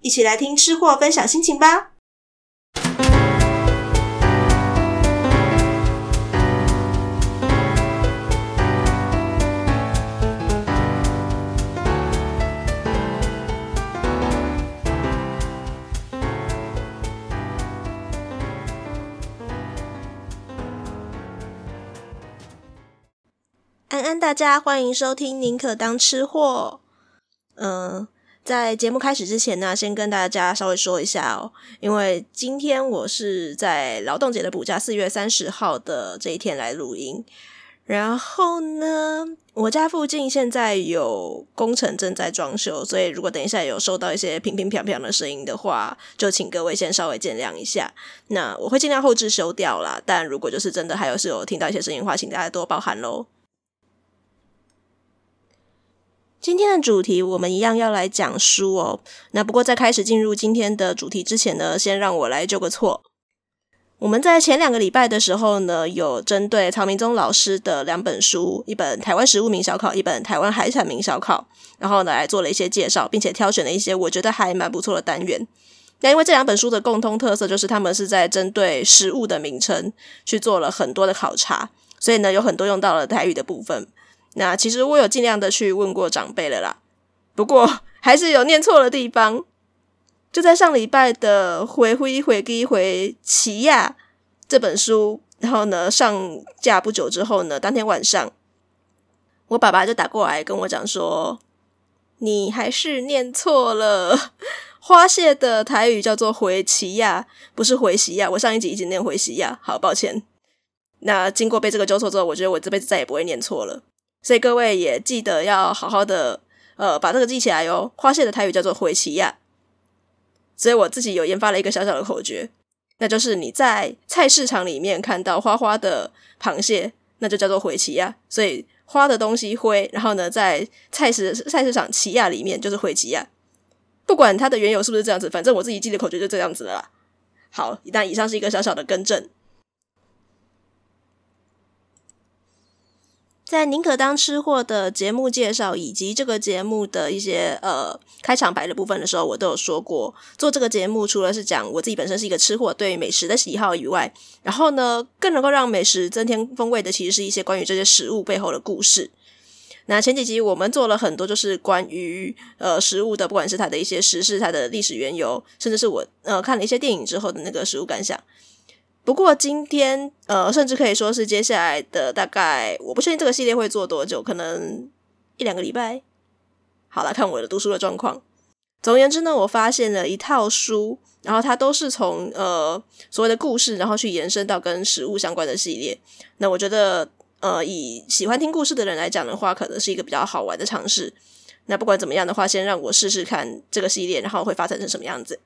一起来听吃货分享心情吧。安安，大家欢迎收听《宁可当吃货》。嗯，在节目开始之前呢，先跟大家稍微说一下哦，因为今天我是在劳动节的补假四月三十号的这一天来录音。然后呢，我家附近现在有工程正在装修，所以如果等一下有收到一些乒乒乓乓的声音的话，就请各位先稍微见谅一下。那我会尽量后置修掉啦，但如果就是真的还有是有听到一些声音的话，请大家多包涵喽。今天的主题，我们一样要来讲书哦。那不过在开始进入今天的主题之前呢，先让我来纠个错。我们在前两个礼拜的时候呢，有针对曹明宗老师的两本书，一本《台湾食物名小考》，一本《台湾海产名小考》，然后呢来做了一些介绍，并且挑选了一些我觉得还蛮不错的单元。那因为这两本书的共通特色就是他们是在针对食物的名称去做了很多的考察，所以呢有很多用到了台语的部分。那其实我有尽量的去问过长辈了啦，不过还是有念错的地方。就在上礼拜的回回回给回奇亚这本书，然后呢上架不久之后呢，当天晚上我爸爸就打过来跟我讲说：“你还是念错了，花蟹的台语叫做回奇亚，不是回西亚。我上一集一直念回西亚，好抱歉。那经过被这个纠错之后，我觉得我这辈子再也不会念错了。”所以各位也记得要好好的，呃，把这个记起来哟。花蟹的台语叫做回奇亚，所以我自己有研发了一个小小的口诀，那就是你在菜市场里面看到花花的螃蟹，那就叫做回奇亚。所以花的东西灰，然后呢，在菜市菜市场奇亚里面就是回奇亚。不管它的缘由是不是这样子，反正我自己记的口诀就这样子了啦。好，一旦以上是一个小小的更正。在宁可当吃货的节目介绍以及这个节目的一些呃开场白的部分的时候，我都有说过，做这个节目除了是讲我自己本身是一个吃货，对美食的喜好以外，然后呢，更能够让美食增添风味的，其实是一些关于这些食物背后的故事。那前几集我们做了很多，就是关于呃食物的，不管是它的一些时事、它的历史缘由，甚至是我呃看了一些电影之后的那个食物感想。不过今天，呃，甚至可以说是接下来的大概，我不确定这个系列会做多久，可能一两个礼拜。好，了看我的读书的状况。总而言之呢，我发现了一套书，然后它都是从呃所谓的故事，然后去延伸到跟食物相关的系列。那我觉得，呃，以喜欢听故事的人来讲的话，可能是一个比较好玩的尝试。那不管怎么样的话，先让我试试看这个系列，然后会发展成什么样子。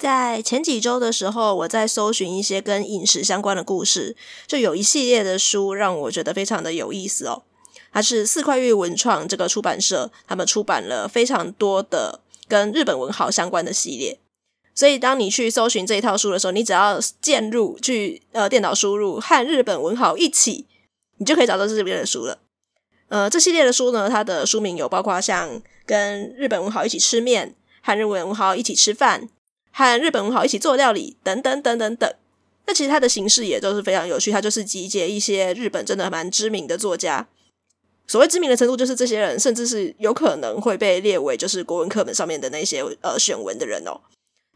在前几周的时候，我在搜寻一些跟饮食相关的故事，就有一系列的书让我觉得非常的有意思哦。它是四块玉文创这个出版社，他们出版了非常多的跟日本文豪相关的系列。所以当你去搜寻这一套书的时候，你只要键入去呃电脑输入和日本文豪一起，你就可以找到这边的书了。呃，这系列的书呢，它的书名有包括像跟日本文豪一起吃面，和日本文豪一起吃饭。和日本文豪一起做料理，等等等等等。那其实它的形式也都是非常有趣，它就是集结一些日本真的蛮知名的作家。所谓知名的程度，就是这些人甚至是有可能会被列为就是国文课本上面的那些呃选文的人哦。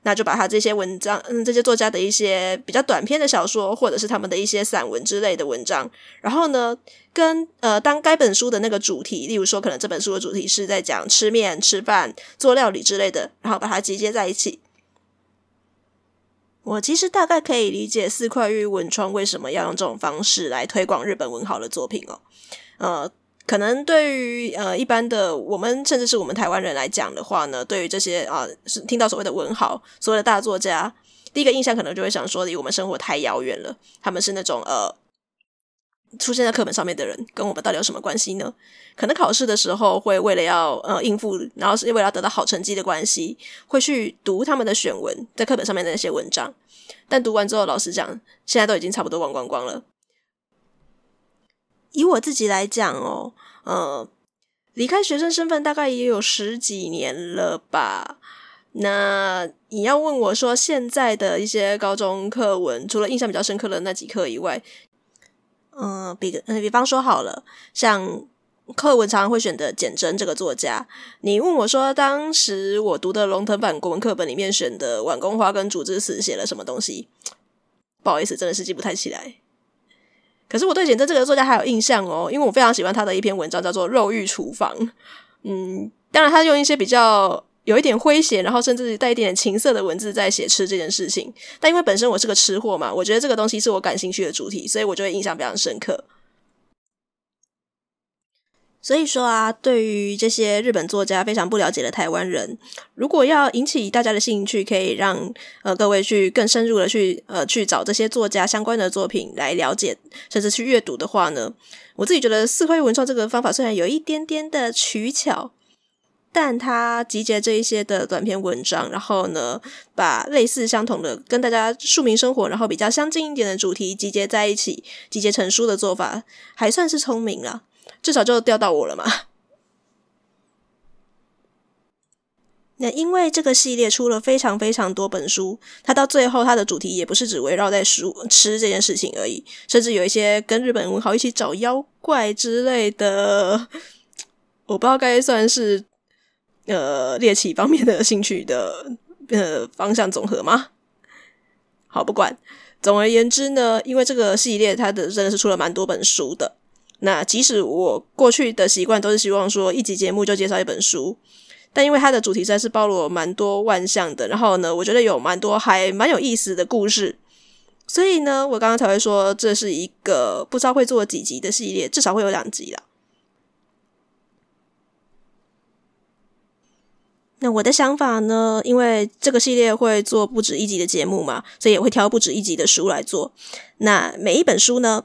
那就把他这些文章，嗯，这些作家的一些比较短篇的小说，或者是他们的一些散文之类的文章，然后呢，跟呃，当该本书的那个主题，例如说，可能这本书的主题是在讲吃面、吃饭、做料理之类的，然后把它集结在一起。我其实大概可以理解四块玉文创为什么要用这种方式来推广日本文豪的作品哦，呃。可能对于呃一般的我们，甚至是我们台湾人来讲的话呢，对于这些啊是听到所谓的文豪、所谓的大作家，第一个印象可能就会想说，离我们生活太遥远了。他们是那种呃出现在课本上面的人，跟我们到底有什么关系呢？可能考试的时候会为了要呃应付，然后是为了要得到好成绩的关系，会去读他们的选文，在课本上面的那些文章。但读完之后，老实讲，现在都已经差不多忘光光了。以我自己来讲哦，呃，离开学生身份大概也有十几年了吧。那你要问我说，现在的一些高中课文，除了印象比较深刻的那几课以外，嗯、比，比方说好了，像课文常常会选的简真这个作家，你问我说，当时我读的龙腾版国文课本里面选的晚宫花跟竹枝词写了什么东西？不好意思，真的是记不太起来。可是我对简真这个作家还有印象哦，因为我非常喜欢他的一篇文章，叫做《肉欲厨房》。嗯，当然他用一些比较有一点诙谐，然后甚至带一点情色的文字在写吃这件事情。但因为本身我是个吃货嘛，我觉得这个东西是我感兴趣的主题，所以我就会印象非常深刻。所以说啊，对于这些日本作家非常不了解的台湾人，如果要引起大家的兴趣，可以让呃各位去更深入的去呃去找这些作家相关的作品来了解，甚至去阅读的话呢，我自己觉得四块文创这个方法虽然有一点点的取巧，但它集结这一些的短篇文章，然后呢，把类似相同的跟大家庶民生活，然后比较相近一点的主题集结在一起，集结成书的做法，还算是聪明啊。至少就钓到我了嘛。那因为这个系列出了非常非常多本书，它到最后它的主题也不是只围绕在书吃这件事情而已，甚至有一些跟日本文豪一起找妖怪之类的，我不知道该算是呃猎奇方面的兴趣的呃方向总和吗？好，不管，总而言之呢，因为这个系列它的真的是出了蛮多本书的。那即使我过去的习惯都是希望说一集节目就介绍一本书，但因为它的主题实在是包罗蛮多万象的，然后呢，我觉得有蛮多还蛮有意思的故事，所以呢，我刚刚才会说这是一个不知道会做几集的系列，至少会有两集啦。那我的想法呢，因为这个系列会做不止一集的节目嘛，所以也会挑不止一集的书来做。那每一本书呢，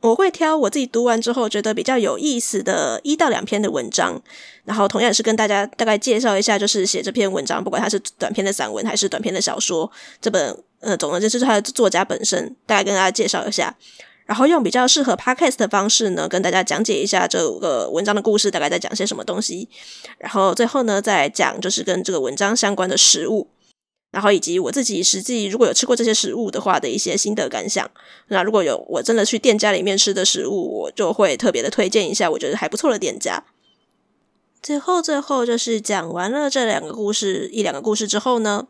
我会挑我自己读完之后觉得比较有意思的一到两篇的文章，然后同样是跟大家大概介绍一下，就是写这篇文章，不管它是短篇的散文还是短篇的小说，这本呃，总的就是它的作家本身，大概跟大家介绍一下，然后用比较适合 podcast 的方式呢，跟大家讲解一下这个文章的故事大概在讲些什么东西，然后最后呢再讲就是跟这个文章相关的食物。然后以及我自己实际如果有吃过这些食物的话的一些心得感想，那如果有我真的去店家里面吃的食物，我就会特别的推荐一下我觉得还不错的店家。最后最后就是讲完了这两个故事一两个故事之后呢，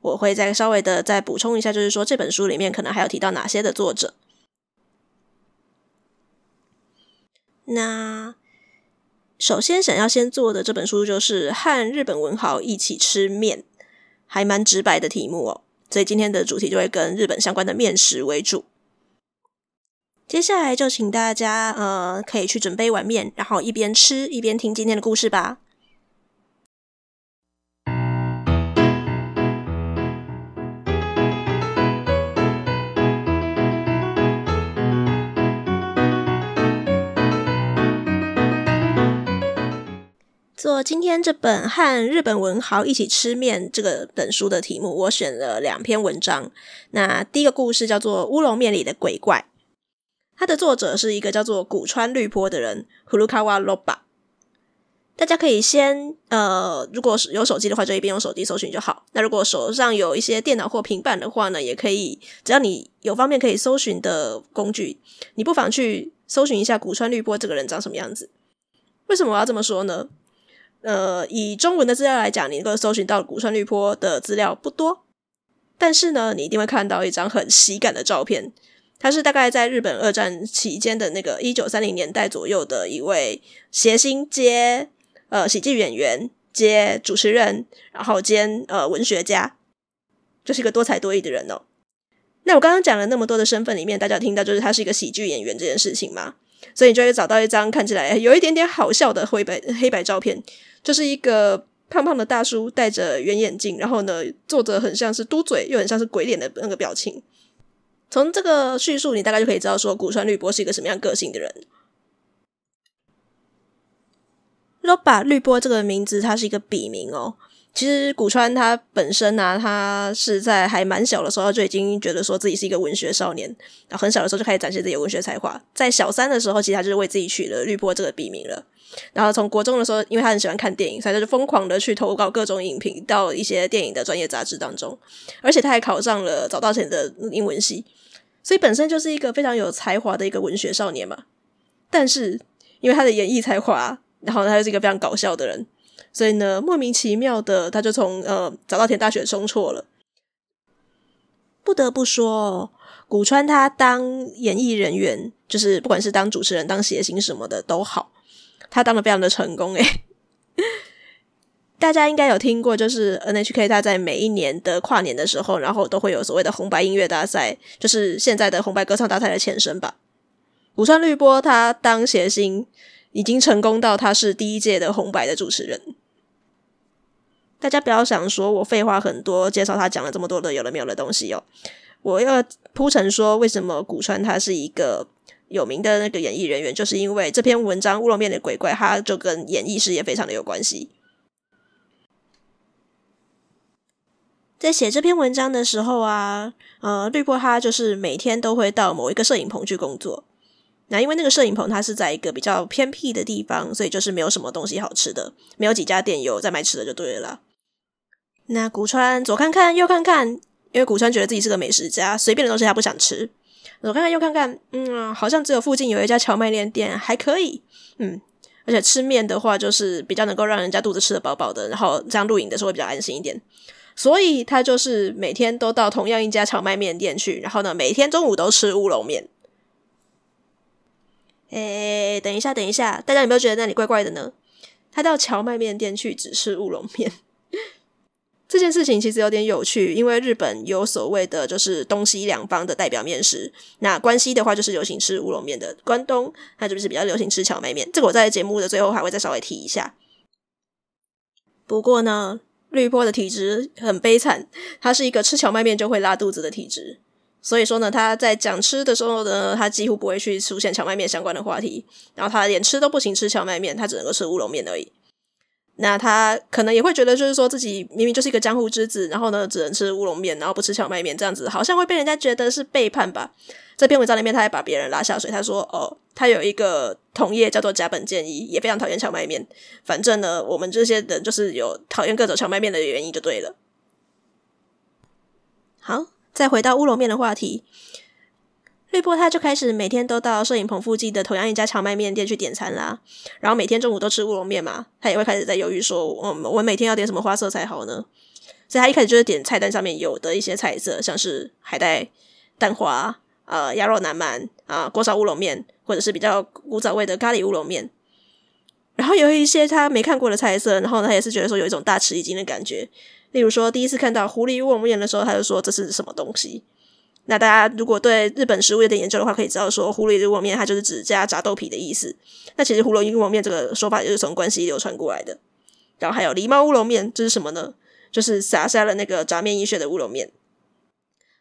我会再稍微的再补充一下，就是说这本书里面可能还有提到哪些的作者。那首先想要先做的这本书就是和日本文豪一起吃面。还蛮直白的题目哦，所以今天的主题就会跟日本相关的面食为主。接下来就请大家呃，可以去准备一碗面，然后一边吃一边听今天的故事吧。做今天这本和日本文豪一起吃面这个本书的题目，我选了两篇文章。那第一个故事叫做《乌龙面里的鬼怪》，它的作者是一个叫做古川绿波的人，Furukawa Loba）。大家可以先呃，如果是有手机的话，就一边用手机搜寻就好。那如果手上有一些电脑或平板的话呢，也可以，只要你有方面可以搜寻的工具，你不妨去搜寻一下古川绿波这个人长什么样子。为什么我要这么说呢？呃，以中文的资料来讲，你能够搜寻到古川绿坡的资料不多，但是呢，你一定会看到一张很喜感的照片。他是大概在日本二战期间的那个一九三零年代左右的一位谐星接呃喜剧演员接主持人，然后兼呃文学家，就是一个多才多艺的人哦。那我刚刚讲了那么多的身份里面，大家听到就是他是一个喜剧演员这件事情嘛，所以你就会找到一张看起来有一点点好笑的灰白黑白照片，就是一个胖胖的大叔戴着圆眼镜，然后呢做着很像是嘟嘴又很像是鬼脸的那个表情。从这个叙述，你大概就可以知道说古川绿波是一个什么样个性的人。Roppa 绿波这个名字，它是一个笔名哦。其实古川他本身呢、他是在还蛮小的时候就已经觉得说自己是一个文学少年，然后很小的时候就开始展现自己的文学才华。在小三的时候，其实他就是为自己取了绿波这个笔名了。然后从国中的时候，因为他很喜欢看电影，所以他就疯狂的去投稿各种影评到一些电影的专业杂志当中，而且他还考上了早稻田的英文系。所以本身就是一个非常有才华的一个文学少年嘛，但是因为他的演绎才华，然后他又是一个非常搞笑的人，所以呢，莫名其妙的他就从呃早稻田大学冲错了。不得不说，古川他当演艺人员，就是不管是当主持人、当谐星什么的都好，他当的非常的成功诶。大家应该有听过，就是 NHK 他在每一年的跨年的时候，然后都会有所谓的红白音乐大赛，就是现在的红白歌唱大赛的前身吧。古川绿波他当谐星已经成功到他是第一届的红白的主持人。大家不要想说我废话很多，介绍他讲了这么多的有的没有的东西哦。我要铺陈说为什么古川他是一个有名的那个演艺人员，就是因为这篇文章《乌龙面的鬼怪》，他就跟演艺事业非常的有关系。在写这篇文章的时候啊，呃，绿波他就是每天都会到某一个摄影棚去工作。那因为那个摄影棚它是在一个比较偏僻的地方，所以就是没有什么东西好吃的，没有几家店有在卖吃的就对了。那古川左看看右看看，因为古川觉得自己是个美食家，随便的东西他不想吃。左看看右看看，嗯，好像只有附近有一家荞麦面店还可以，嗯，而且吃面的话就是比较能够让人家肚子吃得饱饱的，然后这样录影的时候会比较安心一点。所以他就是每天都到同样一家荞麦面店去，然后呢，每天中午都吃乌龙面。诶，等一下，等一下，大家有没有觉得那里怪怪的呢？他到荞麦面店去只吃乌龙面，这件事情其实有点有趣，因为日本有所谓的就是东西两方的代表面食。那关西的话就是流行吃乌龙面的，关东那就是比较流行吃蕎麦面。这个我在节目的最后还会再稍微提一下。不过呢。绿波的体质很悲惨，他是一个吃蕎麦面就会拉肚子的体质，所以说呢，他在讲吃的时候呢，他几乎不会去出现蕎麦面相关的话题，然后他连吃都不行，吃蕎麦面，他只能够吃乌龙面而已。那他可能也会觉得，就是说自己明明就是一个江湖之子，然后呢，只能吃乌龙面，然后不吃荞麦面，这样子好像会被人家觉得是背叛吧。这篇文章里面，他还把别人拉下水。他说：“哦，他有一个同业叫做甲本建一，也非常讨厌荞麦面。反正呢，我们这些人就是有讨厌各种荞麦面的原因，就对了。”好，再回到乌龙面的话题，绿波他就开始每天都到摄影棚附近的同样一家荞麦面店去点餐啦。然后每天中午都吃乌龙面嘛，他也会开始在犹豫说：“我我每天要点什么花色才好呢？”所以他一开始就是点菜单上面有的一些菜色，像是海带、蛋花。呃，鸭肉南蛮啊，锅烧乌龙面，或者是比较古早味的咖喱乌龙面，然后有一些他没看过的菜色，然后他也是觉得说有一种大吃一惊的感觉。例如说，第一次看到狐狸乌龙面的时候，他就说这是什么东西。那大家如果对日本食物有点研究的话，可以知道说狐狸乌龙面它就是指加炸豆皮的意思。那其实狐狸乌龙面这个说法也是从关西流传过来的。然后还有狸猫乌龙面，这是什么呢？就是撒下了那个炸面一血的乌龙面。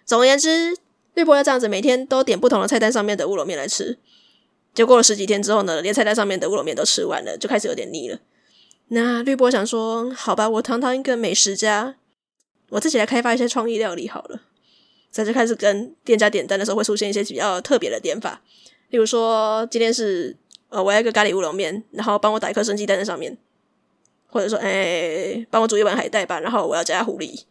总而言之。绿波要这样子每天都点不同的菜单上面的乌龙面来吃，结果了十几天之后呢，连菜单上面的乌龙面都吃完了，就开始有点腻了。那绿波想说，好吧，我堂堂一个美食家，我自己来开发一些创意料理好了。在这开始跟店家点单的时候会出现一些比较特别的点法，例如说今天是呃我要一个咖喱乌龙面，然后帮我打一颗生鸡蛋在上面，或者说哎帮我煮一碗海带吧，然后我要加狐狸。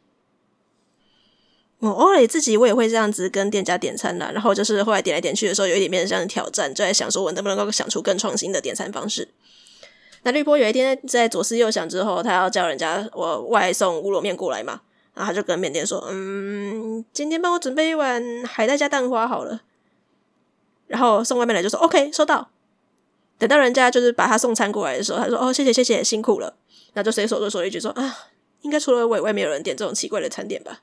我偶尔自己我也会这样子跟店家点餐啦，然后就是后来点来点去的时候，有一点变成像挑战，就在想说我能不能够想出更创新的点餐方式。那绿波有一天在左思右想之后，他要叫人家我外送乌龙面过来嘛，然后他就跟缅甸说：“嗯，今天帮我准备一碗海带加蛋花好了。”然后送外卖来就说：“OK，收到。”等到人家就是把他送餐过来的时候，他说：“哦，谢谢谢谢，辛苦了。”那就随手就说一句说：“啊，应该除了我以外没有人点这种奇怪的餐点吧？”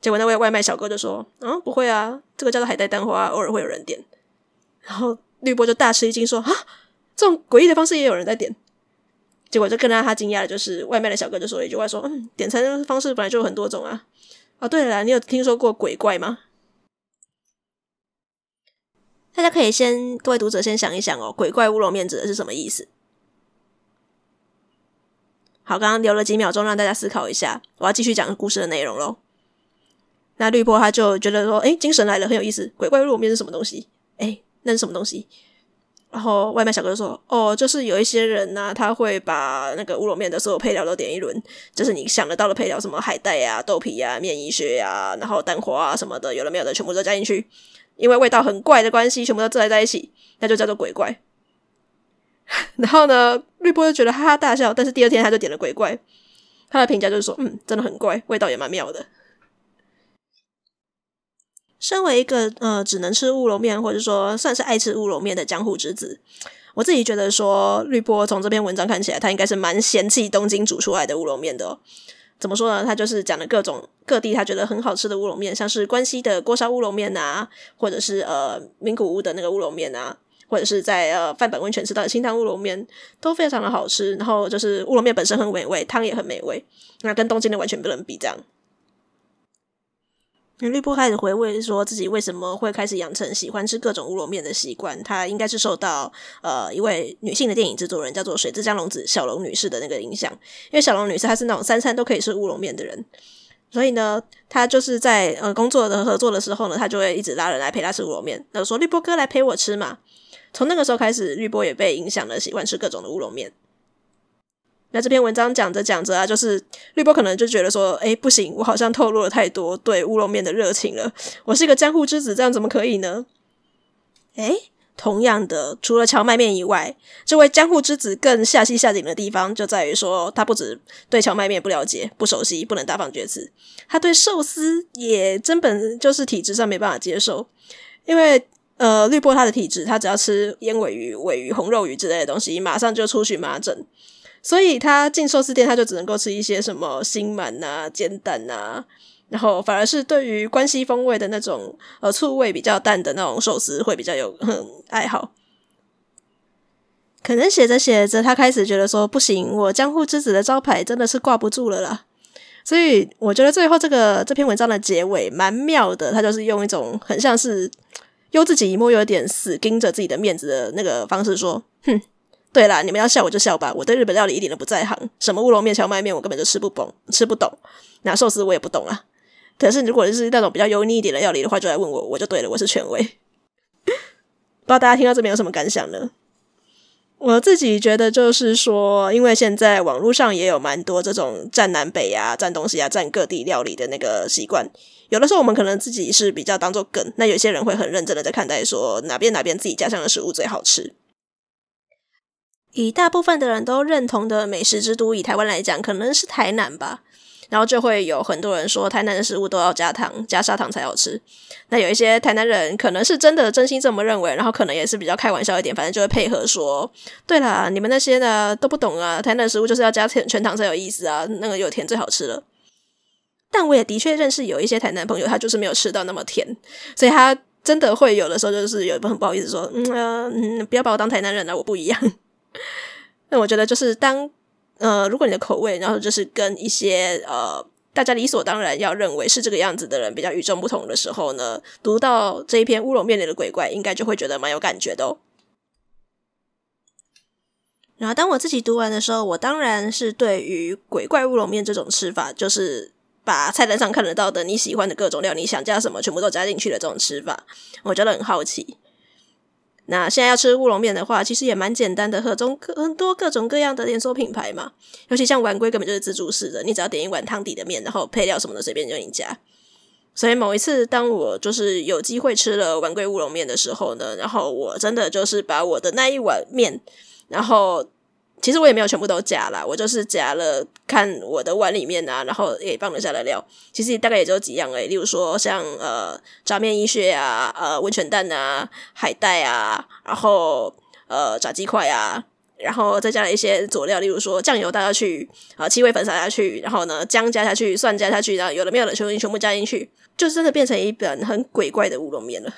结果那位外卖小哥就说：“嗯，不会啊，这个叫做海带蛋花，偶尔会有人点。”然后绿波就大吃一惊说：“啊！”这种诡异的方式也有人在点，结果就更让他惊讶的就是外卖的小哥就说了一句话说：“嗯，点餐方式本来就有很多种啊。”哦，对了，你有听说过鬼怪吗？大家可以先，各位读者先想一想哦，鬼怪乌龙面指的是什么意思？好，刚刚留了几秒钟让大家思考一下，我要继续讲故事的内容喽。那绿波他就觉得说：“诶，精神来了，很有意思。鬼怪乌龙面是什么东西？诶，那是什么东西？”然后外卖小哥就说：“哦，就是有一些人呢、他会把那个乌龙面的所有配料都点一轮，就是你想得到的配料，什么海带呀、啊、豆皮呀、啊、面衣屑呀，然后蛋花啊什么的，有的没有的，全部都加进去。因为味道很怪的关系，全部都挤在一起，那就叫做鬼怪。然后呢，绿波就觉得哈哈大笑，但是第二天他就点了鬼怪，他的评价就是说：嗯，真的很怪，味道也蛮妙的。”身为一个呃只能吃乌龙面，或者说算是爱吃乌龙面的江湖之子，我自己觉得说绿波从这篇文章看起来，他应该是蛮嫌弃东京煮出来的乌龙面的哦。怎么说呢？他就是讲了各种各地他觉得很好吃的乌龙面，像是关西的锅烧乌龙面啊，或者是呃名古屋的那个乌龙面啊，或者是在呃饭本温泉吃到的清汤乌龙面，都非常的好吃。然后就是乌龙面本身很美味，汤也很美味，那跟东京的完全不能比，这样。绿波开始回味说自己为什么会开始养成喜欢吃各种乌龙面的习惯，他应该是受到呃一位女性的电影制作人叫做水之江龙子小龙女士的那个影响，因为小龙女士她是那种三餐都可以吃乌龙面的人，所以呢，她就是在呃工作的合作的时候呢，她就会一直拉人来陪她吃乌龙面，那说绿波哥来陪我吃嘛。从那个时候开始，绿波也被影响了，喜欢吃各种的乌龙面。那这篇文章讲着讲着啊，就是绿波可能就觉得说，哎，不行，我好像透露了太多对乌龙面的热情了。我是一个江户之子，这样怎么可以呢？哎，同样的，除了蕎麦面以外，这位江户之子更下戏下井的地方就在于说，他不止对蕎麦面不了解、不熟悉，不能大放厥词，他对寿司也根本就是体质上没办法接受，因为呃，绿波他的体质，他只要吃烟尾鱼、尾鱼、红肉鱼之类的东西，马上就出荨麻疹。所以他进寿司店，他就只能够吃一些什么心鳗呐、煎蛋呐，然后反而是对于关西风味的那种呃醋味比较淡的那种寿司会比较有很爱好。可能写着写着，他开始觉得说不行，我江户之子的招牌真的是挂不住了啦。所以我觉得最后这个这篇文章的结尾蛮妙的，他就是用一种很像是又自己摸有点死盯着自己的面子的那个方式说，哼。对啦，你们要笑我就笑吧。我对日本料理一点都不在行，什么乌龙面、蕎麦面，我根本就吃不懂，吃不懂。那寿司我也不懂啊。可是如果是那种比较油腻一点的料理的话，就来问我，我就对了，我是权威。不知道大家听到这边有什么感想呢？我自己觉得就是说，因为现在网络上也有蛮多这种占南北啊、占东西啊、占各地料理的那个习惯。有的时候我们可能自己是比较当做梗，那有些人会很认真的在看待说哪边哪边自己家乡的食物最好吃。以大部分的人都认同的美食之都，以台湾来讲，可能是台南吧。然后就会有很多人说，台南的食物都要加糖、加砂糖才好吃。那有一些台南人可能是真的真心这么认为，然后可能也是比较开玩笑一点，反正就会配合说：“对啦，你们那些呢都不懂啊，台南的食物就是要加甜全糖才有意思啊，那个有甜最好吃了。”但我也的确认识有一些台南朋友，他就是没有吃到那么甜，所以他真的会有的时候就是有一部很不好意思说：“嗯嗯，不要把我当台南人了，我不一样。” 那我觉得就是当呃，如果你的口味，然后就是跟一些呃大家理所当然要认为是这个样子的人比较与众不同的时候呢，读到这一篇乌龙面里的鬼怪，应该就会觉得蛮有感觉的哦。然后当我自己读完的时候，我当然是对于鬼怪乌龙面这种吃法，就是把菜单上看得到的你喜欢的各种料，你想加什么全部都加进去的这种吃法，我觉得很好奇。那现在要吃乌龙面的话，其实也蛮简单的，很多很多各种各样的连锁品牌嘛。尤其像丸龟根本就是自助式的，你只要点一碗汤底的面，然后配料什么的随便就你加。所以某一次当我就是有机会吃了丸龟乌龙面的时候呢，然后我真的就是把我的那一碗面，然后其实我也没有全部都夹啦，我就是夹了看我的碗里面啊，然后也放了下来料。其实大概也就几样诶，例如说像呃炸面衣屑啊，呃温泉蛋啊，海带啊，然后呃炸鸡块啊。然后再加了一些佐料，例如说酱油倒下去，啊，七味粉撒下去，然后呢，姜加下去，蒜加下去，然后有的没有的全部全部加进去，就真的变成一本很鬼怪的乌龙面了。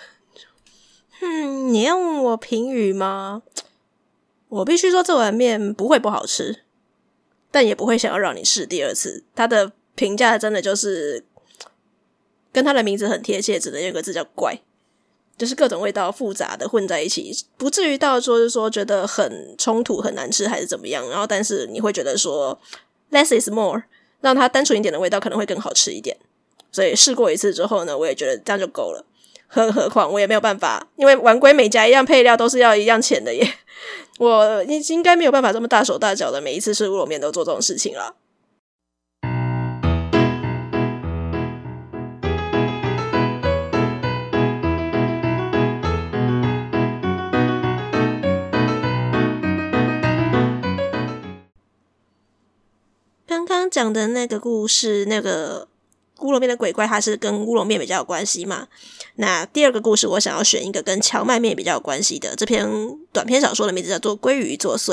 嗯，你要我评语吗？我必须说这碗面不会不好吃，但也不会想要让你试第二次。它的评价真的就是跟它的名字很贴切，只能用一个字叫怪。就是各种味道复杂的混在一起，不至于到说是说觉得很冲突、很难吃还是怎么样。然后，但是你会觉得说 less is more，让它单纯一点的味道可能会更好吃一点。所以试过一次之后呢，我也觉得这样就够了。何何况我也没有办法，因为碗归每家一样配料都是要一样钱的耶。我应应该没有办法这么大手大脚的每一次吃乌龙面都做这种事情了。刚刚讲的那个故事，那个乌龙面的鬼怪，它是跟乌龙面比较有关系嘛？那第二个故事，我想要选一个跟荞麦面比较有关系的。这篇短篇小说的名字叫做《鲑鱼作祟》。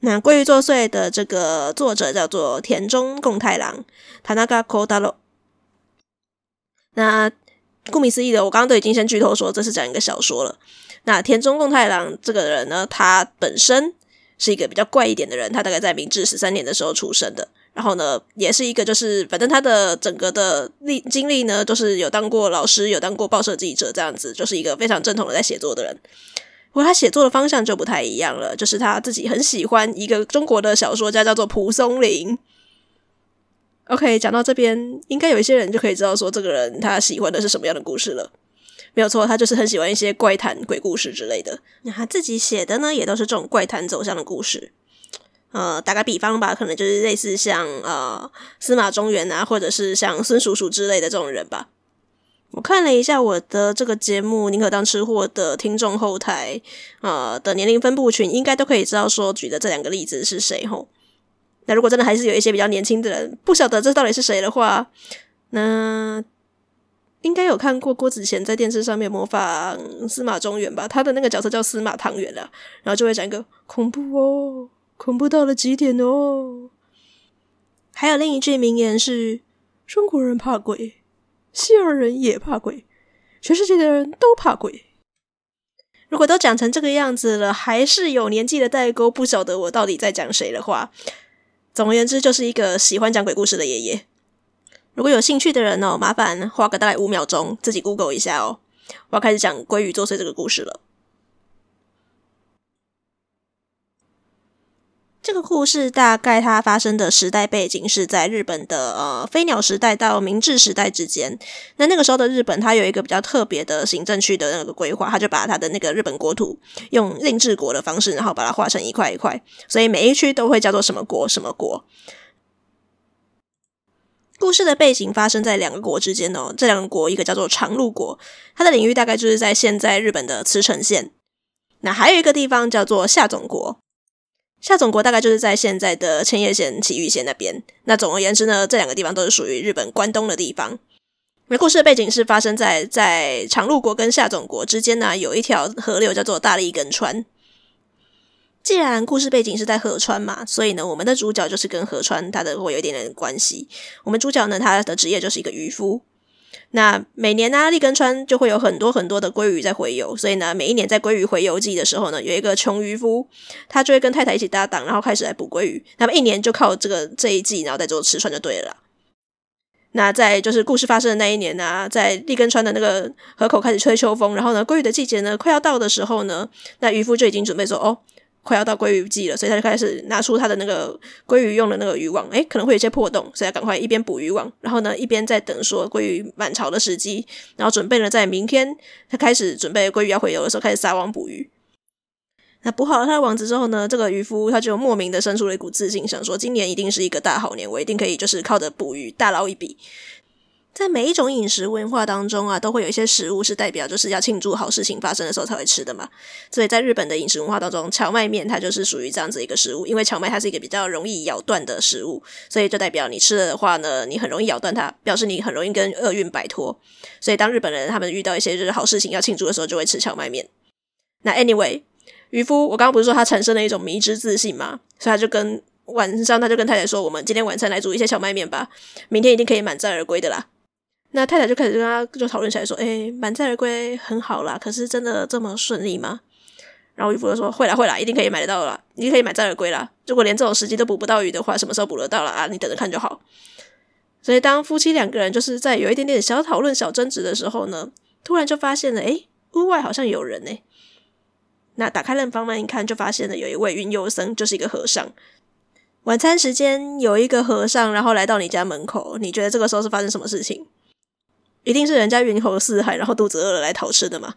那《鲑鱼作祟》的这个作者叫做田中共太郎 （Tanaka Kotaro）。那顾名思义的，我刚刚都已经先剧透说这是讲一个小说了。那田中共太郎这个人呢，他本身。是一个比较怪一点的人，他大概在明治十三年的时候出生的。然后呢，也是一个就是反正他的整个的历经历呢，都是有当过老师，有当过报社记者这样子，就是一个非常正统的在写作的人。不过他写作的方向就不太一样了，就是他自己很喜欢一个中国的小说家，叫做蒲松龄。OK，讲到这边，应该有一些人就可以知道说这个人他喜欢的是什么样的故事了。没有错，他就是很喜欢一些怪谈、鬼故事之类的。那他自己写的呢，也都是这种怪谈走向的故事。呃，打个比方吧，可能就是类似像呃司马中原啊，或者是像孙叔叔之类的这种人吧。我看了一下我的这个节目《宁可当吃货》的听众后台，呃的年龄分布群，应该都可以知道说举的这两个例子是谁吼。那如果真的还是有一些比较年轻的人不晓得这到底是谁的话，那。应该有看过郭子乾在电视上面模仿司马中原吧？他的那个角色叫司马汤圆了，然后就会讲一个恐怖哦，恐怖到了极点哦。还有另一句名言是：中国人怕鬼，西洋人也怕鬼，全世界的人都怕鬼。如果都讲成这个样子了，还是有年纪的代沟，不晓得我到底在讲谁的话。总而言之，就是一个喜欢讲鬼故事的爷爷。如果有兴趣的人哦，麻烦花个大概五秒钟自己 Google 一下哦。我要开始讲鲑鱼作祟这个故事了。这个故事大概它发生的时代背景是在日本的呃飞鸟时代到明治时代之间。那那个时候的日本，它有一个比较特别的行政区的那个规划，它就把它的那个日本国土用令制国的方式，然后把它划成一块一块，所以每一区都会叫做什么国什么国。故事的背景发生在两个国之间哦，这两个国一个叫做长鹿国，它的领域大概就是在现在日本的茨城县。那还有一个地方叫做下总国，下总国大概就是在现在的千叶县、埼玉县那边。那总而言之呢，这两个地方都是属于日本关东的地方。那故事的背景是发生在在长鹿国跟下总国之间呢，有一条河流叫做大利根川。既然故事背景是在河川嘛，所以呢，我们的主角就是跟河川它的会有一点点关系。我们主角呢，他的职业就是一个渔夫。那每年呢，利根川就会有很多很多的鲑鱼在洄游，所以呢，每一年在鲑鱼洄游季的时候呢，有一个穷渔夫，他就会跟太太一起搭档，然后开始来捕鲑鱼。那么一年就靠这个这一季，然后再做吃穿就对了。那在就是故事发生的那一年呢，在利根川的那个河口开始吹秋风，然后呢，鲑鱼的季节呢快要到的时候呢，那渔夫就已经准备说哦。快要到鲑鱼季了，所以他就开始拿出他的那个鲑鱼用的那个渔网，诶，可能会有些破洞，所以他赶快一边捕渔网，然后呢一边在等说鲑鱼满潮的时机，然后准备了在明天他开始准备鲑鱼要洄游的时候开始撒网捕鱼。那捕好了他的网子之后呢，这个渔夫他就莫名的生出了一股自信，想说今年一定是一个大好年，我一定可以就是靠着捕鱼大捞一笔。在每一种饮食文化当中啊，都会有一些食物是代表就是要庆祝好事情发生的时候才会吃的嘛。所以在日本的饮食文化当中，荞麦面它就是属于这样子一个食物，因为荞麦它是一个比较容易咬断的食物，所以就代表你吃了的话呢，你很容易咬断它，表示你很容易跟厄运摆脱。所以当日本人他们遇到一些就是好事情要庆祝的时候，就会吃荞麦面。那 anyway，渔夫我刚刚不是说他产生了一种迷之自信嘛，所以他就跟晚上他就跟太太说：“我们今天晚餐来煮一些荞麦面吧，明天一定可以满载而归的啦。”那太太就开始跟他就讨论起来，说：“诶，满载而归很好啦，可是真的这么顺利吗？”然后渔夫就说：“会啦，会啦，一定可以买得到啦，你可以满载而归啦。如果连这种时机都捕不到鱼的话，什么时候捕得到了啊？你等着看就好。”所以当夫妻两个人就是在有一点点小讨论、小争执的时候呢，突然就发现了，诶，屋外好像有人诶。那打开冷房门一看，就发现了有一位云游僧，就是一个和尚。晚餐时间有一个和尚，然后来到你家门口，你觉得这个时候是发生什么事情？一定是人家云游四海，然后肚子饿了来讨吃的嘛。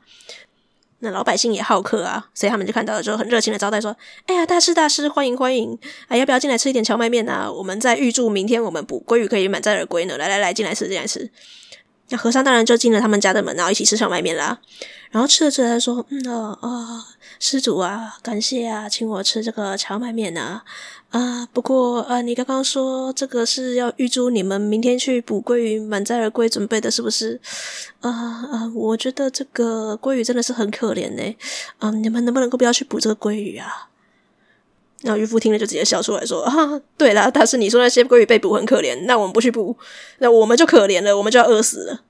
那老百姓也好客啊，所以他们就看到了，就很热情的招待说：“哎呀，大师大师，欢迎欢迎！哎，要不要进来吃一点蕎麦面啊？我们在预祝明天我们捕鲑鱼可以满载而归呢。来来来，进来吃，进来吃。”那和尚当然就进了他们家的门，然后一起吃蕎麦面啦。然后吃着吃着，他说：“嗯哦哦，施主啊，感谢啊，请我吃这个蕎麦面啊。”啊，不过啊，你刚刚说这个是要预祝你们明天去捕鲑鱼满载而归准备的，是不是？啊啊，我觉得这个鲑鱼真的是很可怜呢。啊，你们能不能够不要去捕这个鲑鱼啊？然后渔夫听了就直接笑出来说：“啊，对啦，但是你说那些鲑鱼被捕很可怜，那我们不去捕，那我们就可怜了，我们就要饿死了。”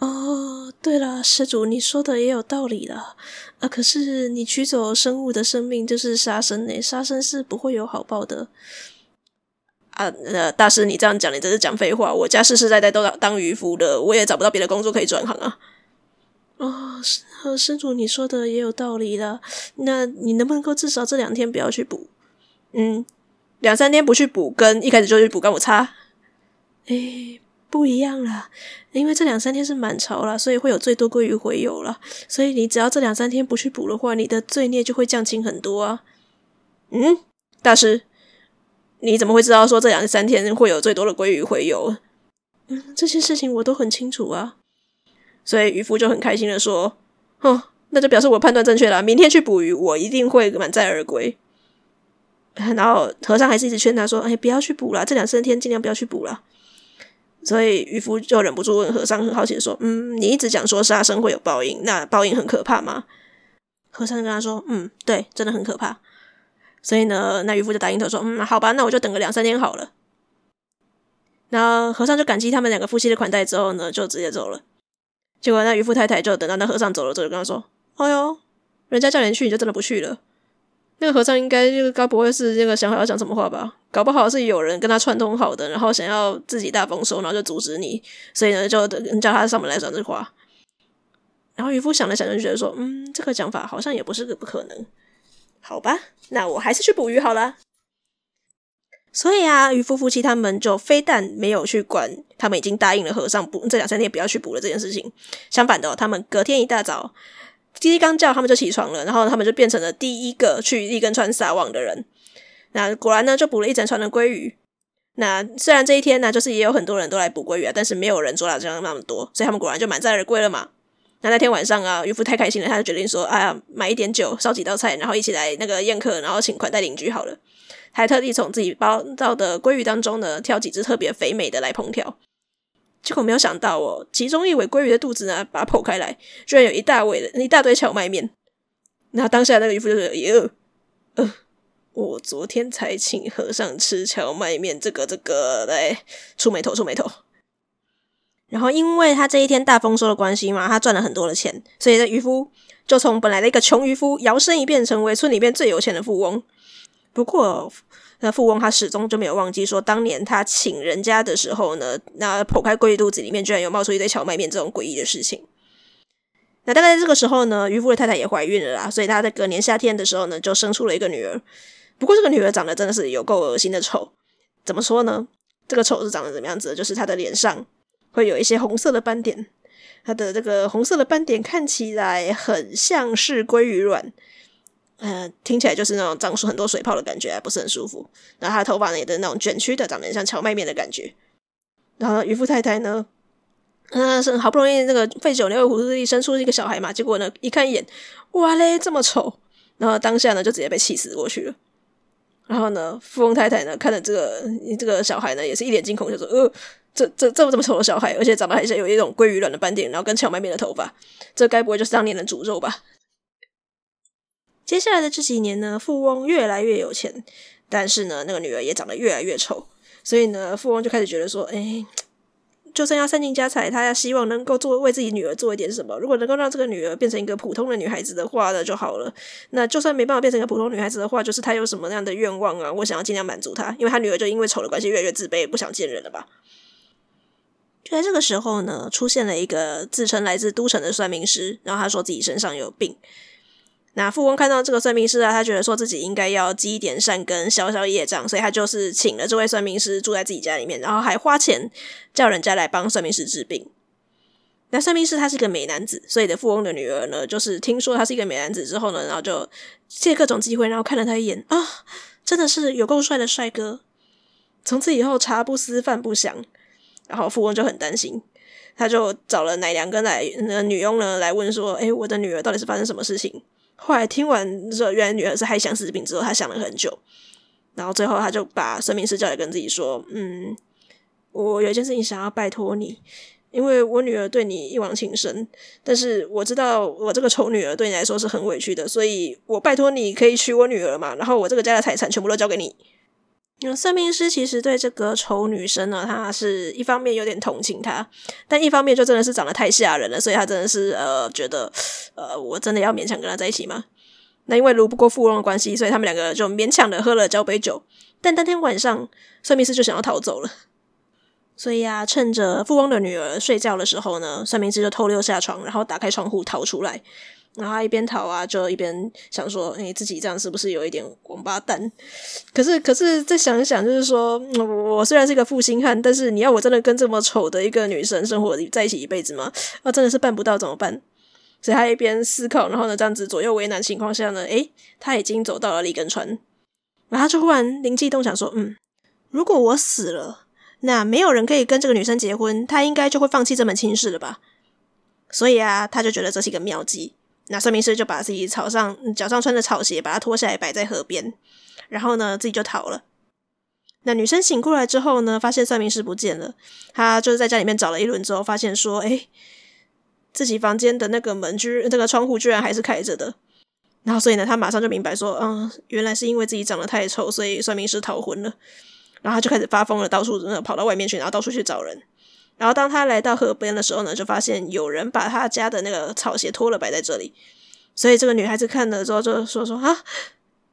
哦，对了，施主，你说的也有道理了。啊，可是你取走生物的生命就是杀生呢，杀生是不会有好报的。啊，呃，大师，你这样讲，你真是讲废话。我家世世代代都当渔夫的，我也找不到别的工作可以转行啊。哦，施施主，你说的也有道理了。那你能不能够至少这两天不要去补？嗯，两三天不去补，跟一开始就去补，跟我差？诶。不一样了，因为这两三天是满潮了，所以会有最多鲑鱼洄游了。所以你只要这两三天不去捕的话，你的罪孽就会降轻很多啊。嗯，大师，你怎么会知道说这两三天会有最多的鲑鱼洄游？嗯，这些事情我都很清楚啊。所以渔夫就很开心的说：“哦，那就表示我判断正确了，明天去捕鱼，我一定会满载而归。”然后和尚还是一直劝他说：“哎，不要去捕了，这两三天尽量不要去捕了。”所以渔夫就忍不住问和尚，很好奇的说：“嗯，你一直讲说杀生会有报应，那报应很可怕吗？”和尚跟他说：“嗯，对，真的很可怕。”所以呢，那渔夫就答应他说：“嗯，好吧，那我就等个两三天好了。”那和尚就感激他们两个夫妻的款待之后呢，就直接走了。结果那渔夫太太就等到那和尚走了之后，就跟他说：“哎呦，人家叫你去，你就真的不去了。”那个和尚应该就该不会是那个想好要讲什么话吧？搞不好是有人跟他串通好的，然后想要自己大丰收，然后就阻止你，所以呢就叫他上门来讲这话。然后渔夫想了想，就觉得说：“嗯，这个讲法好像也不是个不可能。好吧，那我还是去捕鱼好了。”所以啊，渔夫夫妻他们就非但没有去管他们已经答应了和尚不这两三天不要去捕了这件事情，相反的，他们隔天一大早。鸡鸡刚叫，他们就起床了，然后他们就变成了第一个去立根川撒网的人。那果然呢，就捕了一整船的鲑鱼。那虽然这一天呢，就是也有很多人都来捕鲑鱼啊，但是没有人捉到这样那么多，所以他们果然就满载而归了嘛。那那天晚上啊，渔夫太开心了，他就决定说：“哎呀，买一点酒，烧几道菜，然后一起来那个宴客，然后请款待邻居好了。”还特地从自己包到的鲑鱼当中呢，挑几只特别肥美的来烹调。结果没有想到哦，其中一尾鲑鱼的肚子呢，把它剖开来，居然有一大尾的一大堆蕎麦面。那当下那个渔夫就是：“哟，呃，我昨天才请和尚吃蕎麦面，这个这个，来触霉头触霉头。”然后因为他这一天大丰收的关系嘛，他赚了很多的钱，所以这渔夫就从本来的一个穷渔夫摇身一变，成为村里面最有钱的富翁。不过。那富翁他始终就没有忘记说，当年他请人家的时候呢，那剖开鲑鱼肚子里面居然有冒出一堆蕎麦面这种诡异的事情。那大概在这个时候呢，渔夫的太太也怀孕了啦，所以他在隔年夏天的时候呢，就生出了一个女儿。不过这个女儿长得真的是有够恶心的丑。怎么说呢？这个丑是长得怎么样子？就是她的脸上会有一些红色的斑点，她的这个红色的斑点看起来很像是鲑鱼卵。嗯、呃，听起来就是那种长出很多水泡的感觉，不是很舒服。然后他的头发呢，也是那种卷曲的，长得像荞麦面的感觉。然后渔夫太太呢，嗯，是好不容易那个费九牛二虎之力生出一个小孩嘛，结果呢，一看一眼，哇嘞，这么丑，然后当下呢就直接被气死过去了。然后呢，富翁太太呢看着这个这个小孩呢，也是一脸惊恐，就说：“呃，这这这么这么丑的小孩，而且长得还是有一种鲑鱼卵的斑点，然后跟荞麦面的头发，这该不会就是当年的诅咒吧？”接下来的这几年呢，富翁越来越有钱，但是呢，那个女儿也长得越来越丑，所以呢，富翁就开始觉得说：“哎。”就算要散尽家财，他要希望能够做为自己女儿做一点什么。如果能够让这个女儿变成一个普通的女孩子的话呢，就好了。那就算没办法变成一个普通女孩子的话，就是他有什么样的愿望啊？我想要尽量满足他，因为他女儿就因为丑的关系越来越自卑，不想见人了吧？就在这个时候呢，出现了一个自称来自都城的算命师，然后他说自己身上有病。那富翁看到这个算命师啊，他觉得说自己应该要积一点善根，消消业障，所以他就是请了这位算命师住在自己家里面，然后还花钱叫人家来帮算命师治病。那算命师他是一个美男子，所以的富翁的女儿呢，就是听说他是一个美男子之后呢，然后就借各种机会，然后看了他一眼啊，真的是有够帅的帅哥。从此以后茶不思饭不想，然后富翁就很担心，他就找了奶娘跟奶那女佣呢来问说：“诶，我的女儿到底是发生什么事情？”后来听完说，原来女儿是害相思病之后，他想了很久，然后最后他就把生命师叫来跟自己说：“嗯，我有一件事情想要拜托你，因为我女儿对你一往情深，但是我知道我这个丑女儿对你来说是很委屈的，所以我拜托你可以娶我女儿嘛，然后我这个家的财产全部都交给你。”算命师其实对这个丑女生呢，他是一方面有点同情她，但一方面就真的是长得太吓人了，所以他真的是呃觉得呃我真的要勉强跟她在一起吗？那因为如不过富翁的关系，所以他们两个就勉强的喝了交杯酒。但当天晚上，算命师就想要逃走了，所以啊，趁着富翁的女儿睡觉的时候呢，算命师就偷溜下床，然后打开窗户逃出来。然后他一边逃啊，就一边想说：“你自己这样是不是有一点王八蛋？”可是，可是再想一想，就是说，我虽然是个负心汉，但是你要我真的跟这么丑的一个女生生活在一起一辈子吗？啊，真的是办不到，怎么办？所以他一边思考，然后呢，这样子左右为难情况下呢，诶，他已经走到了立根川，然后他就忽然灵机一动，想说：“嗯，如果我死了，那没有人可以跟这个女生结婚，他应该就会放弃这门亲事了吧？”所以啊，他就觉得这是一个妙计。那算命师就把自己草上脚上穿的草鞋把它脱下来摆在河边，然后呢，自己就逃了。那女生醒过来之后呢，发现算命师不见了，她就是在家里面找了一轮之后，发现说，哎，自己房间的那个门居，这个窗户居然还是开着的。然后所以呢，她马上就明白说，嗯，原来是因为自己长得太丑，所以算命师逃婚了。然后她就开始发疯了，到处跑到外面去，然后到处去找人。然后当他来到河边的时候呢，就发现有人把他家的那个草鞋脱了摆在这里，所以这个女孩子看了之后就说说啊，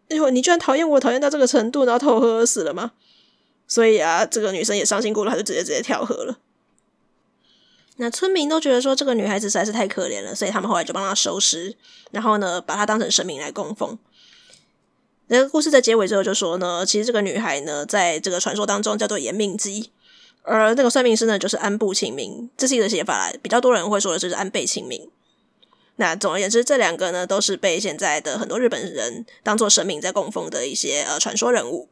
哎呦，你居然讨厌我讨厌到这个程度，然后投河死了吗？所以啊，这个女生也伤心过了，她就直接直接跳河了。那村民都觉得说这个女孩子实在是太可怜了，所以他们后来就帮她收尸，然后呢，把她当成神明来供奉。那个故事的结尾之后就说呢，其实这个女孩呢，在这个传说当中叫做延命姬。而那个算命师呢，就是安部晴明，这是一个写法啦。比较多人会说的就是安倍晴明。那总而言之，这两个呢，都是被现在的很多日本人当做神明在供奉的一些呃传说人物。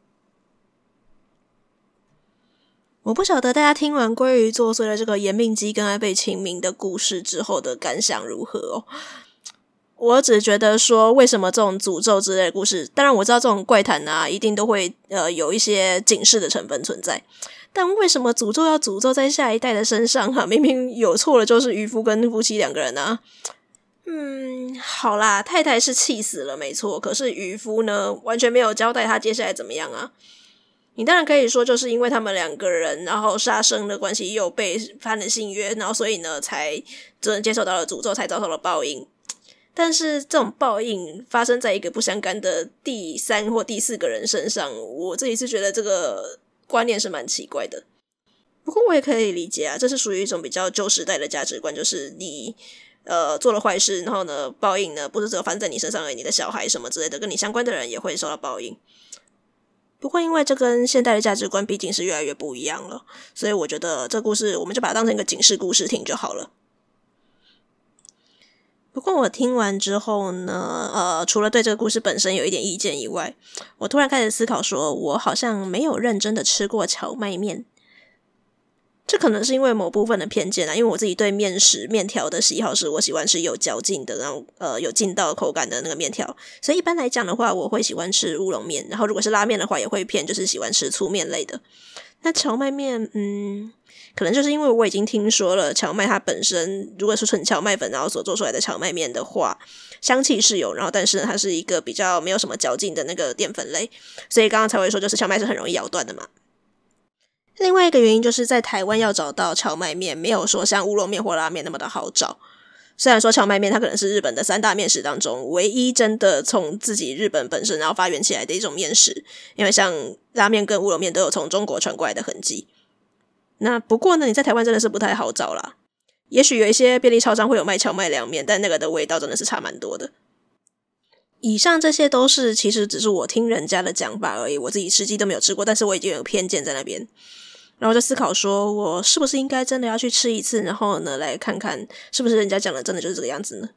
我不晓得大家听完鲑鱼作祟的这个延命姬跟安倍晴明的故事之后的感想如何哦？我只觉得说，为什么这种诅咒之类的故事，当然我知道这种怪谈啊，一定都会呃有一些警示的成分存在。但为什么诅咒要诅咒在下一代的身上？哈，明明有错的就是渔夫跟夫妻两个人啊。嗯，好啦，太太是气死了，没错。可是渔夫呢，完全没有交代他接下来怎么样啊。你当然可以说，就是因为他们两个人，然后杀生的关系，又被犯了信约，然后所以呢，才只能接受到了诅咒，才遭受了报应。但是这种报应发生在一个不相干的第三或第四个人身上，我自己是觉得这个。观念是蛮奇怪的，不过我也可以理解啊，这是属于一种比较旧时代的价值观，就是你呃做了坏事，然后呢报应呢不是只有发生在你身上而已，你的小孩什么之类的，跟你相关的人也会受到报应。不过因为这跟现代的价值观毕竟是越来越不一样了，所以我觉得这故事我们就把它当成一个警示故事听就好了。不过我听完之后呢，呃，除了对这个故事本身有一点意见以外，我突然开始思考说，我好像没有认真的吃过荞麦面。这可能是因为某部分的偏见啊，因为我自己对面食面条的喜好是，我喜欢吃有嚼劲的，然后呃有劲道口感的那个面条，所以一般来讲的话，我会喜欢吃乌龙面，然后如果是拉面的话，也会偏就是喜欢吃粗面类的。那蕎麦面，嗯，可能就是因为我已经听说了蕎麦它本身如果是纯蕎麦粉然后所做出来的蕎麦面的话，香气是有，然后但是它是一个比较没有什么嚼劲的那个淀粉类，所以刚刚才会说就是蕎麦是很容易咬断的嘛。另外一个原因就是在台湾要找到蕎麦面，没有说像乌龙面或拉面那么的好找。虽然说蕎麦面它可能是日本的三大面食当中唯一真的从自己日本本身然后发源起来的一种面食，因为像拉面跟乌龙面都有从中国传过来的痕迹。那不过呢，你在台湾真的是不太好找啦。也许有一些便利超商会有卖蕎麦凉面，但那个的味道真的是差蛮多的。以上这些都是其实只是我听人家的讲法而已，我自己实际都没有吃过，但是我已经有偏见在那边。然后就思考说，我是不是应该真的要去吃一次，然后呢，来看看是不是人家讲的真的就是这个样子呢？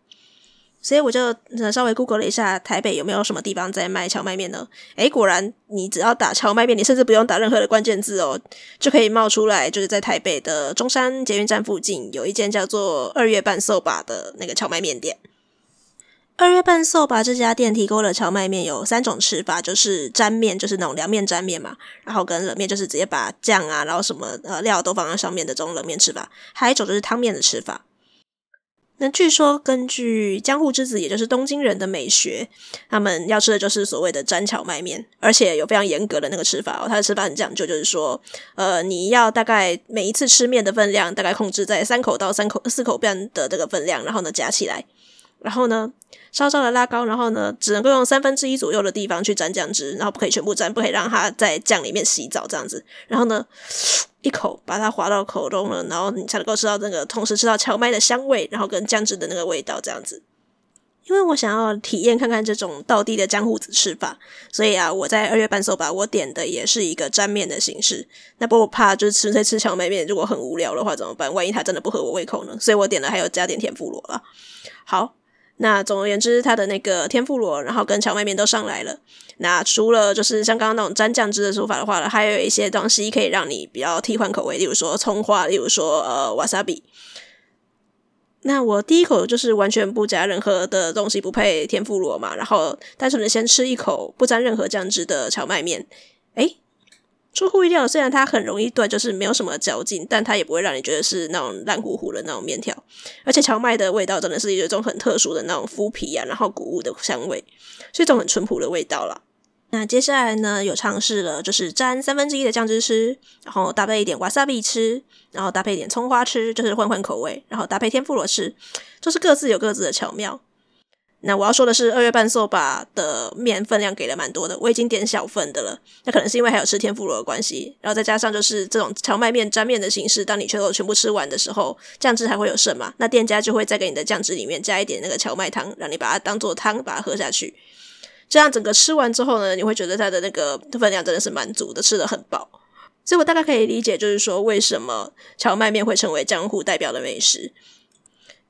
所以我就稍微 Google 了一下台北有没有什么地方在卖荞麦面呢？诶，果然你只要打荞麦面，你甚至不用打任何的关键字哦，就可以冒出来，就是在台北的中山捷运站附近有一间叫做二月半寿吧的那个荞麦面店。二月半寿把这家店提供的荞麦面有三种吃法，就是沾面，就是那种凉面沾面嘛，然后跟冷面就是直接把酱啊，然后什么呃料都放在上面的这种冷面吃法，还有一种就是汤面的吃法。那据说根据江户之子，也就是东京人的美学，他们要吃的就是所谓的沾荞麦面，而且有非常严格的那个吃法哦，他的吃法很讲究，就是说，呃，你要大概每一次吃面的分量大概控制在三口到三口四口半的这个分量，然后呢夹起来。然后呢，稍稍的拉高，然后呢，只能够用三分之一左右的地方去沾酱汁，然后不可以全部沾，不可以让它在酱里面洗澡这样子。然后呢，一口把它滑到口中了，然后你才能够吃到那个，同时吃到荞麦的香味，然后跟酱汁的那个味道这样子。因为我想要体验看看这种道地的江户子吃法，所以啊，我在二月半寿把我点的也是一个沾面的形式。那不过我怕就是吃粹吃荞麦面，如果很无聊的话怎么办？万一它真的不合我胃口呢？所以我点了还有加点天妇罗了。好。那总而言之，它的那个天妇罗，然后跟蕎麦面都上来了。那除了就是像刚刚那种沾酱汁的做法的话呢，还有一些东西可以让你比较替换口味，例如说葱花，例如说呃瓦萨比。那我第一口就是完全不加任何的东西，不配天妇罗嘛，然后单纯的先吃一口不沾任何酱汁的蕎麦面，诶。出乎意料，虽然它很容易断，就是没有什么嚼劲，但它也不会让你觉得是那种烂糊糊的那种面条。而且蕎麦的味道真的是有一种很特殊的那种麸皮啊，然后谷物的香味，是一种很淳朴的味道啦。那接下来呢，有尝试了，就是沾三分之一的酱汁吃，然后搭配一点瓦萨比吃，然后搭配一点葱花吃，就是换换口味，然后搭配天妇罗吃，就是各自有各自的巧妙。那我要说的是，二月半寿把的面分量给了蛮多的，我已经点小份的了。那可能是因为还有吃天妇罗的关系，然后再加上就是这种荞麦面沾面的形式，当你全都全部吃完的时候，酱汁还会有剩嘛？那店家就会再给你的酱汁里面加一点那个荞麦汤，让你把它当做汤把它喝下去。这样整个吃完之后呢，你会觉得它的那个分量真的是蛮足的，吃的很饱。所以我大概可以理解，就是说为什么荞麦面会成为江户代表的美食，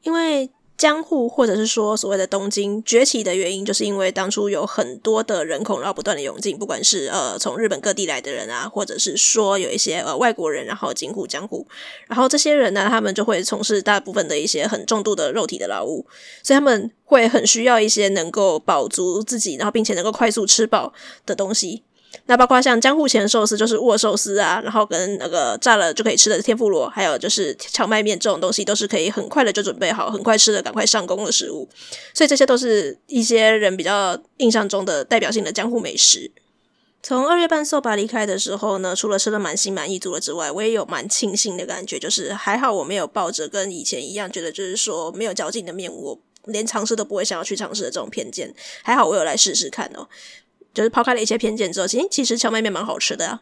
因为。江户或者是说所谓的东京崛起的原因，就是因为当初有很多的人口，然后不断的涌进，不管是呃从日本各地来的人啊，或者是说有一些呃外国人，然后进驻江户，然后这些人呢，他们就会从事大部分的一些很重度的肉体的劳务，所以他们会很需要一些能够饱足自己，然后并且能够快速吃饱的东西。那包括像江户前寿司，就是握寿司啊，然后跟那个炸了就可以吃的天妇罗，还有就是荞麦面这种东西，都是可以很快的就准备好，很快吃的，赶快上工的食物。所以这些都是一些人比较印象中的代表性的江户美食。从二月半寿把离开的时候呢，除了吃的蛮心满意足了之外，我也有蛮庆幸的感觉，就是还好我没有抱着跟以前一样，觉得就是说没有嚼劲的面，我连尝试都不会想要去尝试的这种偏见。还好我有来试试看哦。就是抛开了一些偏见之后，其实其实荞麦面蛮好吃的啊。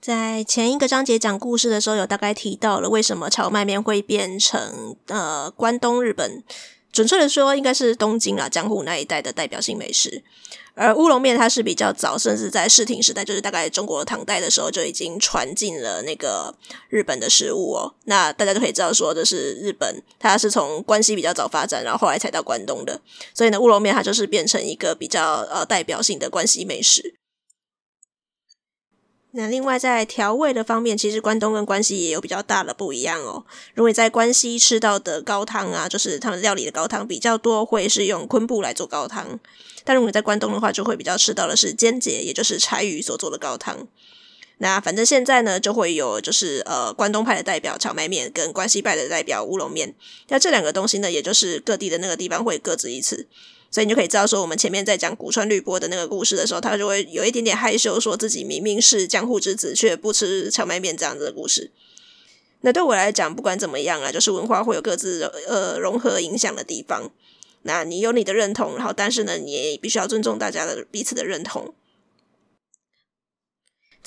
在前一个章节讲故事的时候，有大概提到了为什么荞麦面会变成呃关东日本。准确的说，应该是东京啦、江户那一带的代表性美食。而乌龙面它是比较早，甚至在室町时代，就是大概中国唐代的时候就已经传进了那个日本的食物哦。那大家都可以知道说，这是日本，它是从关西比较早发展，然后后来才到关东的。所以呢，乌龙面它就是变成一个比较呃代表性的关西美食。那另外在调味的方面，其实关东跟关西也有比较大的不一样哦。如果你在关西吃到的高汤啊，就是他们料理的高汤比较多，会是用昆布来做高汤。但如果你在关东的话，就会比较吃到的是煎节，也就是柴鱼所做的高汤。那反正现在呢，就会有就是呃关东派的代表荞麦面，跟关西派的代表乌龙面。那这两个东西呢，也就是各地的那个地方会各执一词。所以你就可以知道，说我们前面在讲古川绿波的那个故事的时候，他就会有一点点害羞，说自己明明是江户之子，却不吃荞麦面这样子的故事。那对我来讲，不管怎么样啊，就是文化会有各自呃融合影响的地方。那你有你的认同，然后但是呢，你也必须要尊重大家的彼此的认同。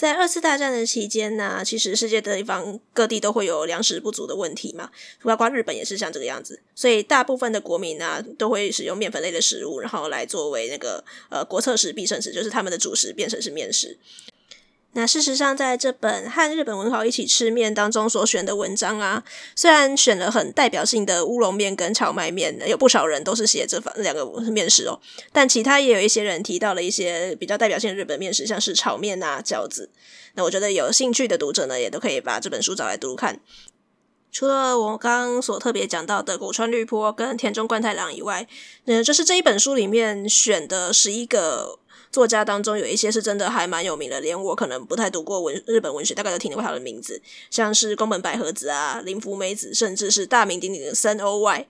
在二次大战的期间呢，其实世界的地方各地都会有粮食不足的问题嘛，包括日本也是像这个样子，所以大部分的国民呢都会使用面粉类的食物，然后来作为那个呃国策食必胜食，就是他们的主食变成是面食。那事实上，在这本和日本文豪一起吃面当中所选的文章啊，虽然选了很代表性的乌龙面跟荞麦面，有不少人都是写这方两个面食哦，但其他也有一些人提到了一些比较代表性的日本面食，像是炒面啊、饺子。那我觉得有兴趣的读者呢，也都可以把这本书找来读读看。除了我刚所特别讲到的古川绿波跟田中贯太郎以外，嗯，就是这一本书里面选的十一个。作家当中有一些是真的还蛮有名的，连我可能不太读过文日本文学，大概都听过他的名字，像是宫本百合子啊、林芙美子，甚至是大名鼎鼎的森鸥外。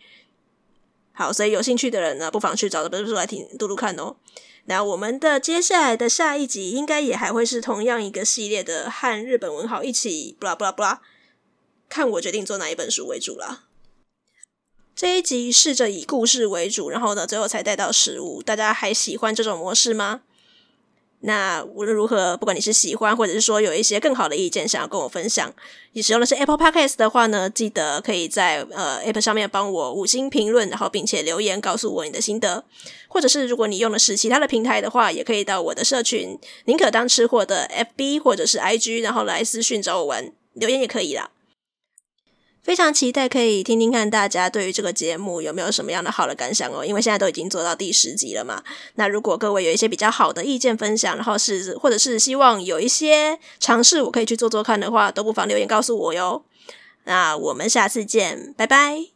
好，所以有兴趣的人呢，不妨去找这本书来听读读看哦。那我们的接下来的下一集应该也还会是同样一个系列的，和日本文豪一起，布拉布拉布拉，看我决定做哪一本书为主啦。这一集试着以故事为主，然后呢，最后才带到食物，大家还喜欢这种模式吗？那无论如何，不管你是喜欢，或者是说有一些更好的意见想要跟我分享，你使用的是 Apple Podcast 的话呢，记得可以在呃 App 上面帮我五星评论，然后并且留言告诉我你的心得。或者是如果你用的是其他的平台的话，也可以到我的社群宁可当吃货的 FB 或者是 IG，然后来私讯找我玩，留言也可以啦。非常期待可以听听看大家对于这个节目有没有什么样的好的感想哦，因为现在都已经做到第十集了嘛。那如果各位有一些比较好的意见分享，然后是或者是希望有一些尝试我可以去做做看的话，都不妨留言告诉我哟。那我们下次见，拜拜。